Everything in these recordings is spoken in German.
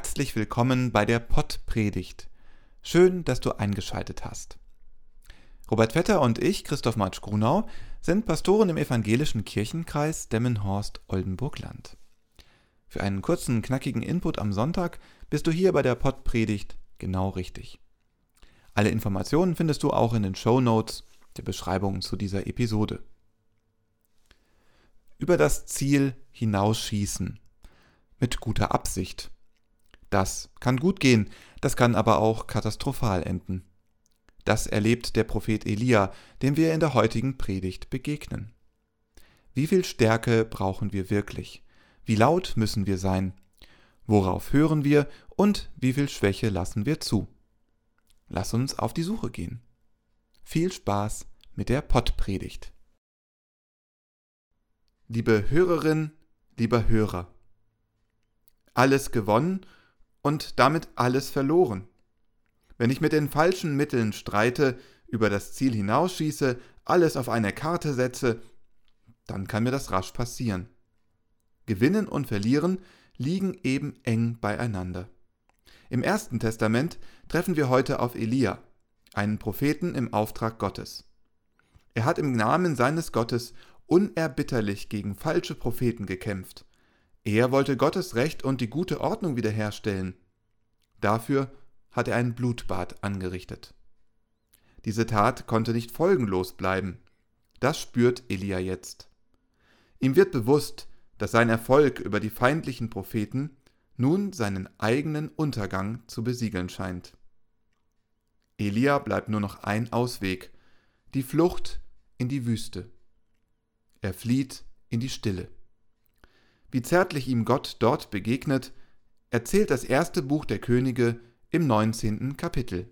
Herzlich willkommen bei der Pottpredigt. Schön, dass du eingeschaltet hast. Robert Vetter und ich, Christoph Marsch Grunau, sind Pastoren im evangelischen Kirchenkreis Demmenhorst-Oldenburg-Land. Für einen kurzen, knackigen Input am Sonntag bist du hier bei der Pottpredigt genau richtig. Alle Informationen findest du auch in den Show Notes der Beschreibung zu dieser Episode. Über das Ziel hinausschießen. Mit guter Absicht das kann gut gehen, das kann aber auch katastrophal enden. Das erlebt der Prophet Elia, dem wir in der heutigen Predigt begegnen. Wie viel Stärke brauchen wir wirklich? Wie laut müssen wir sein? Worauf hören wir und wie viel Schwäche lassen wir zu? Lass uns auf die Suche gehen. Viel Spaß mit der Pottpredigt. Liebe Hörerin, lieber Hörer, alles gewonnen und damit alles verloren. Wenn ich mit den falschen Mitteln streite, über das Ziel hinausschieße, alles auf eine Karte setze, dann kann mir das rasch passieren. Gewinnen und Verlieren liegen eben eng beieinander. Im Ersten Testament treffen wir heute auf Elia, einen Propheten im Auftrag Gottes. Er hat im Namen seines Gottes unerbitterlich gegen falsche Propheten gekämpft er wollte Gottes Recht und die gute Ordnung wiederherstellen. Dafür hat er ein Blutbad angerichtet. Diese Tat konnte nicht folgenlos bleiben. Das spürt Elia jetzt. Ihm wird bewusst, dass sein Erfolg über die feindlichen Propheten nun seinen eigenen Untergang zu besiegeln scheint. Elia bleibt nur noch ein Ausweg, die Flucht in die Wüste. Er flieht in die Stille. Wie zärtlich ihm Gott dort begegnet, erzählt das erste Buch der Könige im 19. Kapitel.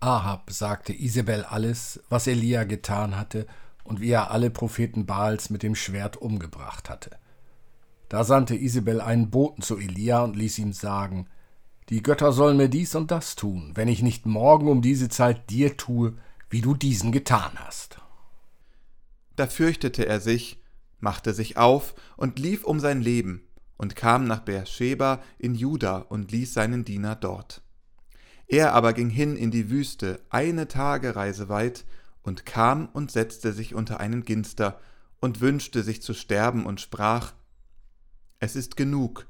Ahab sagte Isabel alles, was Elia getan hatte und wie er alle Propheten Baals mit dem Schwert umgebracht hatte. Da sandte Isabel einen Boten zu Elia und ließ ihm sagen: Die Götter sollen mir dies und das tun, wenn ich nicht morgen um diese Zeit dir tue, wie du diesen getan hast. Da fürchtete er sich machte sich auf und lief um sein Leben und kam nach Beersheba in Juda und ließ seinen Diener dort. Er aber ging hin in die Wüste, eine Tagereise weit, und kam und setzte sich unter einen Ginster und wünschte sich zu sterben und sprach, Es ist genug,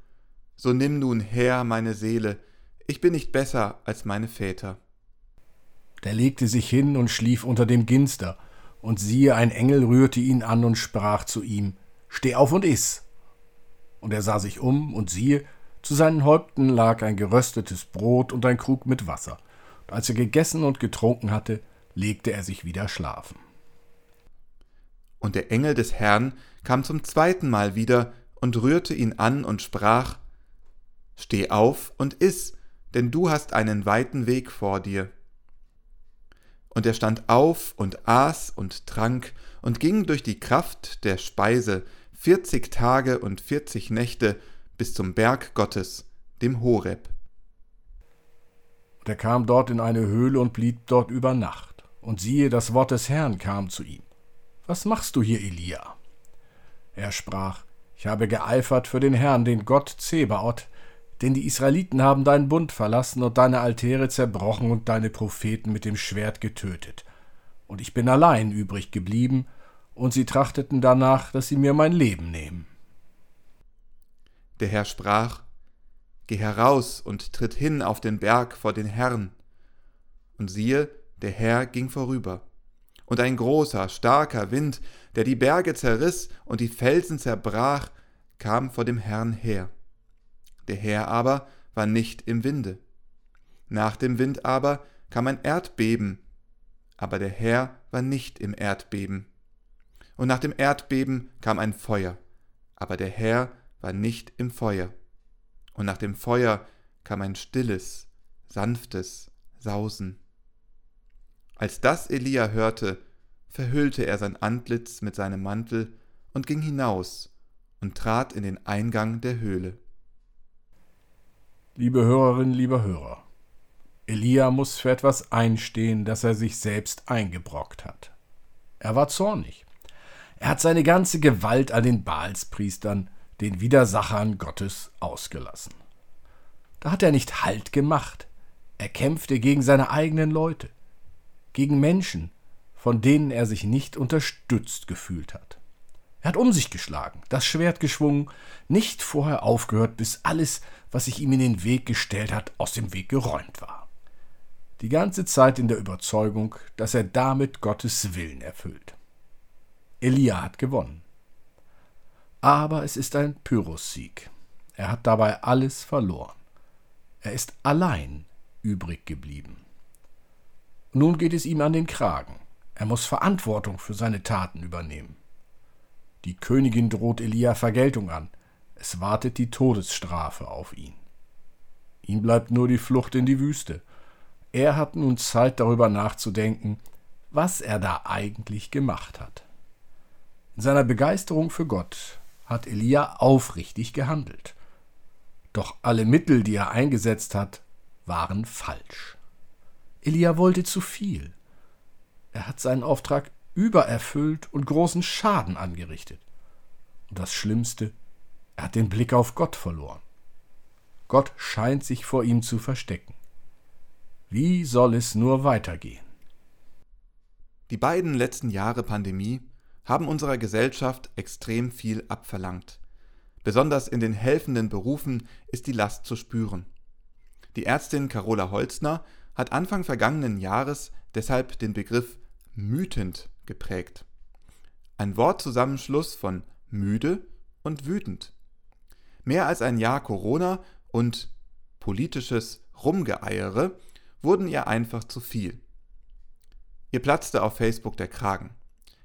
so nimm nun her meine Seele, ich bin nicht besser als meine Väter. Der legte sich hin und schlief unter dem Ginster, und siehe, ein Engel rührte ihn an und sprach zu ihm, Steh auf und iss. Und er sah sich um, und siehe, zu seinen Häupten lag ein geröstetes Brot und ein Krug mit Wasser. Und als er gegessen und getrunken hatte, legte er sich wieder schlafen. Und der Engel des Herrn kam zum zweiten Mal wieder und rührte ihn an und sprach, Steh auf und iss, denn du hast einen weiten Weg vor dir. Und er stand auf und aß und trank und ging durch die Kraft der Speise vierzig Tage und vierzig Nächte bis zum Berg Gottes, dem Horeb. Und er kam dort in eine Höhle und blieb dort über Nacht. Und siehe, das Wort des Herrn kam zu ihm. Was machst du hier, Elia? Er sprach, ich habe geeifert für den Herrn, den Gott Zebaoth, denn die Israeliten haben deinen Bund verlassen und deine Altäre zerbrochen und deine Propheten mit dem Schwert getötet. Und ich bin allein übrig geblieben, und sie trachteten danach, dass sie mir mein Leben nehmen. Der Herr sprach, Geh heraus und tritt hin auf den Berg vor den Herrn. Und siehe, der Herr ging vorüber. Und ein großer, starker Wind, der die Berge zerriss und die Felsen zerbrach, kam vor dem Herrn her der Herr aber war nicht im Winde. Nach dem Wind aber kam ein Erdbeben, aber der Herr war nicht im Erdbeben. Und nach dem Erdbeben kam ein Feuer, aber der Herr war nicht im Feuer. Und nach dem Feuer kam ein stilles, sanftes Sausen. Als das Elia hörte, verhüllte er sein Antlitz mit seinem Mantel und ging hinaus und trat in den Eingang der Höhle. Liebe Hörerinnen, lieber Hörer, Elia muss für etwas einstehen, das er sich selbst eingebrockt hat. Er war zornig. Er hat seine ganze Gewalt an den Baalspriestern, den Widersachern Gottes, ausgelassen. Da hat er nicht Halt gemacht. Er kämpfte gegen seine eigenen Leute, gegen Menschen, von denen er sich nicht unterstützt gefühlt hat. Er hat um sich geschlagen, das Schwert geschwungen, nicht vorher aufgehört, bis alles, was sich ihm in den Weg gestellt hat, aus dem Weg geräumt war. Die ganze Zeit in der Überzeugung, dass er damit Gottes Willen erfüllt. Elia hat gewonnen. Aber es ist ein Pyrrhus-Sieg. Er hat dabei alles verloren. Er ist allein übrig geblieben. Nun geht es ihm an den Kragen. Er muss Verantwortung für seine Taten übernehmen. Die Königin droht Elia Vergeltung an. Es wartet die Todesstrafe auf ihn. Ihm bleibt nur die Flucht in die Wüste. Er hat nun Zeit darüber nachzudenken, was er da eigentlich gemacht hat. In seiner Begeisterung für Gott hat Elia aufrichtig gehandelt. Doch alle Mittel, die er eingesetzt hat, waren falsch. Elia wollte zu viel. Er hat seinen Auftrag übererfüllt und großen Schaden angerichtet. Und das Schlimmste, er hat den Blick auf Gott verloren. Gott scheint sich vor ihm zu verstecken. Wie soll es nur weitergehen? Die beiden letzten Jahre Pandemie haben unserer Gesellschaft extrem viel abverlangt. Besonders in den helfenden Berufen ist die Last zu spüren. Die Ärztin Carola Holzner hat Anfang vergangenen Jahres deshalb den Begriff mütend geprägt. Ein Wortzusammenschluss von müde und wütend. Mehr als ein Jahr Corona und politisches Rumgeeiere wurden ihr einfach zu viel. Ihr platzte auf Facebook der Kragen.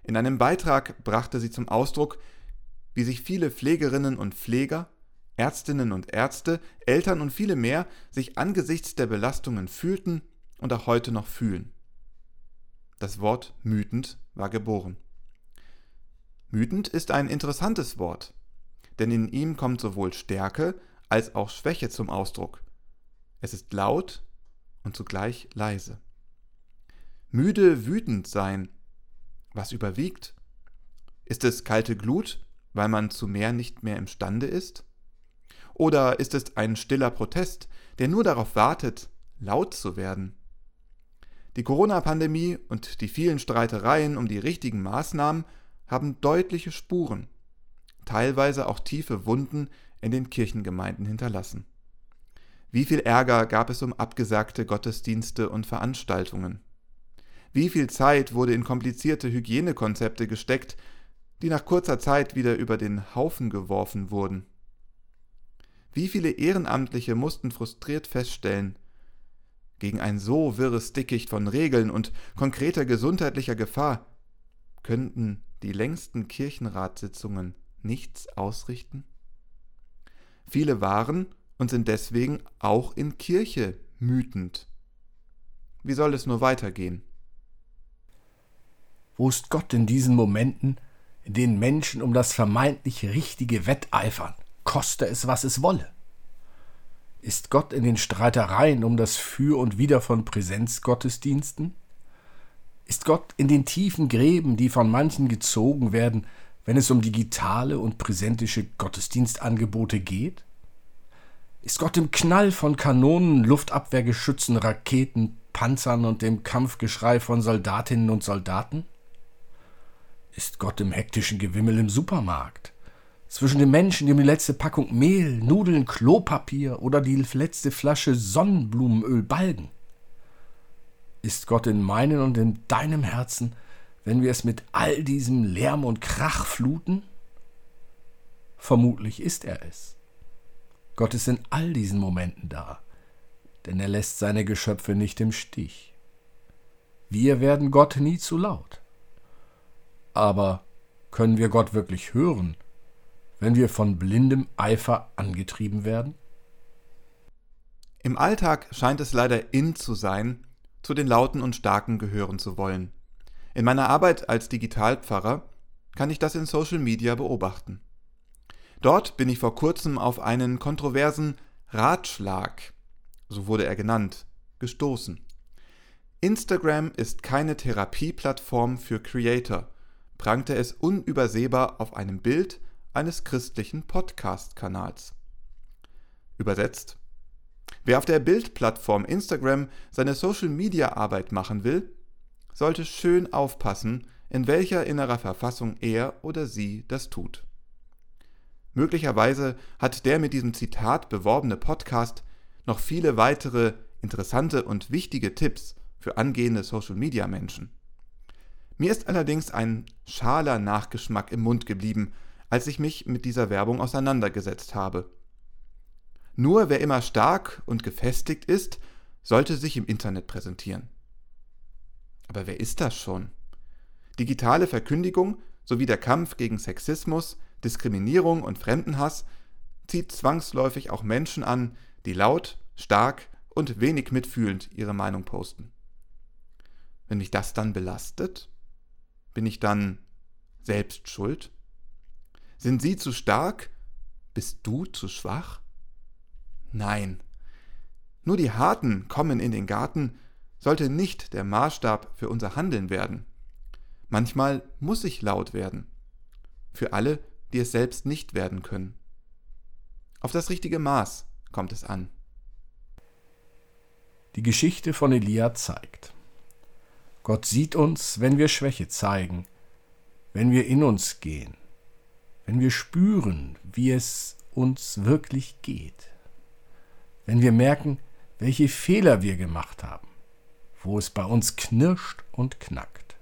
In einem Beitrag brachte sie zum Ausdruck, wie sich viele Pflegerinnen und Pfleger, Ärztinnen und Ärzte, Eltern und viele mehr sich angesichts der Belastungen fühlten und auch heute noch fühlen. Das Wort mütend war geboren. Mütend ist ein interessantes Wort, denn in ihm kommt sowohl Stärke als auch Schwäche zum Ausdruck. Es ist laut und zugleich leise. Müde wütend sein, was überwiegt? Ist es kalte Glut, weil man zu mehr nicht mehr imstande ist? Oder ist es ein stiller Protest, der nur darauf wartet, laut zu werden? Die Corona-Pandemie und die vielen Streitereien um die richtigen Maßnahmen haben deutliche Spuren, teilweise auch tiefe Wunden in den Kirchengemeinden hinterlassen. Wie viel Ärger gab es um abgesagte Gottesdienste und Veranstaltungen? Wie viel Zeit wurde in komplizierte Hygienekonzepte gesteckt, die nach kurzer Zeit wieder über den Haufen geworfen wurden? Wie viele Ehrenamtliche mussten frustriert feststellen, gegen ein so wirres Dickicht von Regeln und konkreter gesundheitlicher Gefahr könnten die längsten Kirchenratssitzungen nichts ausrichten? Viele waren und sind deswegen auch in Kirche mütend. Wie soll es nur weitergehen? Wo ist Gott in diesen Momenten, in denen Menschen um das vermeintlich Richtige wetteifern, koste es, was es wolle? Ist Gott in den Streitereien um das Für und Wider von Präsenzgottesdiensten? Ist Gott in den tiefen Gräben, die von manchen gezogen werden, wenn es um digitale und präsentische Gottesdienstangebote geht? Ist Gott im Knall von Kanonen, Luftabwehrgeschützen, Raketen, Panzern und dem Kampfgeschrei von Soldatinnen und Soldaten? Ist Gott im hektischen Gewimmel im Supermarkt? Zwischen den Menschen, die um die letzte Packung Mehl, Nudeln, Klopapier oder die letzte Flasche Sonnenblumenöl balgen? Ist Gott in meinem und in deinem Herzen, wenn wir es mit all diesem Lärm und Krach fluten? Vermutlich ist er es. Gott ist in all diesen Momenten da, denn er lässt seine Geschöpfe nicht im Stich. Wir werden Gott nie zu laut. Aber können wir Gott wirklich hören, wenn wir von blindem Eifer angetrieben werden? Im Alltag scheint es leider in zu sein, zu den Lauten und Starken gehören zu wollen. In meiner Arbeit als Digitalpfarrer kann ich das in Social Media beobachten. Dort bin ich vor kurzem auf einen kontroversen Ratschlag, so wurde er genannt, gestoßen. Instagram ist keine Therapieplattform für Creator, prangte es unübersehbar auf einem Bild eines christlichen Podcast-Kanals. Übersetzt, Wer auf der Bildplattform Instagram seine Social-Media-Arbeit machen will, sollte schön aufpassen, in welcher innerer Verfassung er oder sie das tut. Möglicherweise hat der mit diesem Zitat beworbene Podcast noch viele weitere interessante und wichtige Tipps für angehende Social-Media-Menschen. Mir ist allerdings ein schaler Nachgeschmack im Mund geblieben, als ich mich mit dieser Werbung auseinandergesetzt habe. Nur wer immer stark und gefestigt ist, sollte sich im Internet präsentieren. Aber wer ist das schon? Digitale Verkündigung sowie der Kampf gegen Sexismus, Diskriminierung und Fremdenhass zieht zwangsläufig auch Menschen an, die laut, stark und wenig mitfühlend ihre Meinung posten. Wenn mich das dann belastet, bin ich dann selbst schuld? Sind Sie zu stark? Bist du zu schwach? Nein. Nur die Harten kommen in den Garten sollte nicht der Maßstab für unser Handeln werden. Manchmal muss ich laut werden. Für alle, die es selbst nicht werden können. Auf das richtige Maß kommt es an. Die Geschichte von Elia zeigt, Gott sieht uns, wenn wir Schwäche zeigen, wenn wir in uns gehen, wenn wir spüren, wie es uns wirklich geht, wenn wir merken, welche Fehler wir gemacht haben, wo es bei uns knirscht und knackt.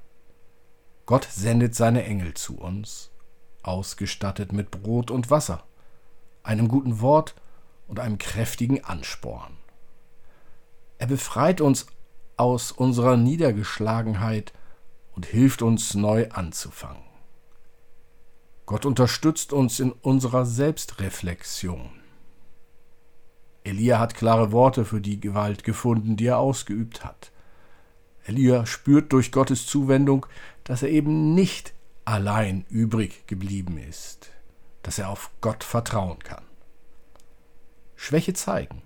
Gott sendet seine Engel zu uns, ausgestattet mit Brot und Wasser, einem guten Wort und einem kräftigen Ansporn. Er befreit uns aus unserer Niedergeschlagenheit und hilft uns neu anzufangen. Gott unterstützt uns in unserer Selbstreflexion. Elia hat klare Worte für die Gewalt gefunden, die er ausgeübt hat. Elia spürt durch Gottes Zuwendung, dass er eben nicht allein übrig geblieben ist, dass er auf Gott vertrauen kann. Schwäche zeigen,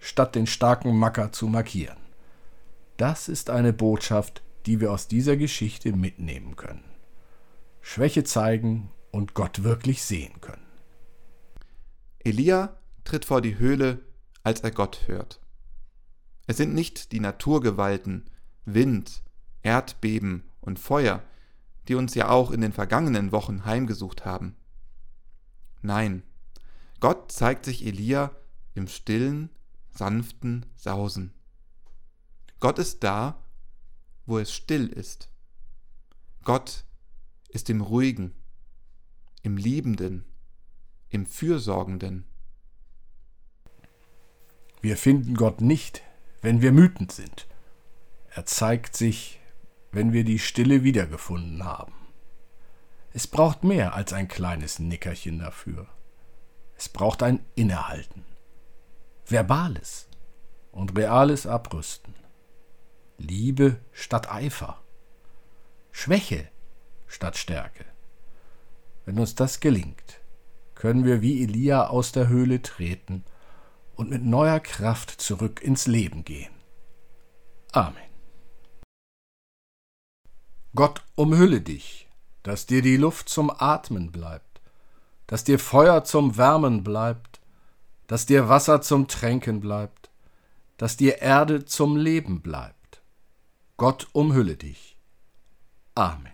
statt den starken Macker zu markieren. Das ist eine Botschaft, die wir aus dieser Geschichte mitnehmen können. Schwäche zeigen und Gott wirklich sehen können. Elia tritt vor die Höhle, als er Gott hört. Es sind nicht die Naturgewalten, Wind, Erdbeben und Feuer, die uns ja auch in den vergangenen Wochen heimgesucht haben. Nein, Gott zeigt sich Elia im stillen, sanften Sausen. Gott ist da, wo es still ist. Gott ist im Ruhigen, im Liebenden, im Fürsorgenden. Wir finden Gott nicht, wenn wir wütend sind. Er zeigt sich, wenn wir die Stille wiedergefunden haben. Es braucht mehr als ein kleines Nickerchen dafür. Es braucht ein Innehalten. Verbales und reales Abrüsten. Liebe statt Eifer, Schwäche statt Stärke. Wenn uns das gelingt, können wir wie Elia aus der Höhle treten und mit neuer Kraft zurück ins Leben gehen. Amen. Gott umhülle dich, dass dir die Luft zum Atmen bleibt, dass dir Feuer zum Wärmen bleibt, dass dir Wasser zum Tränken bleibt, dass dir Erde zum Leben bleibt Gott umhülle dich. Amen.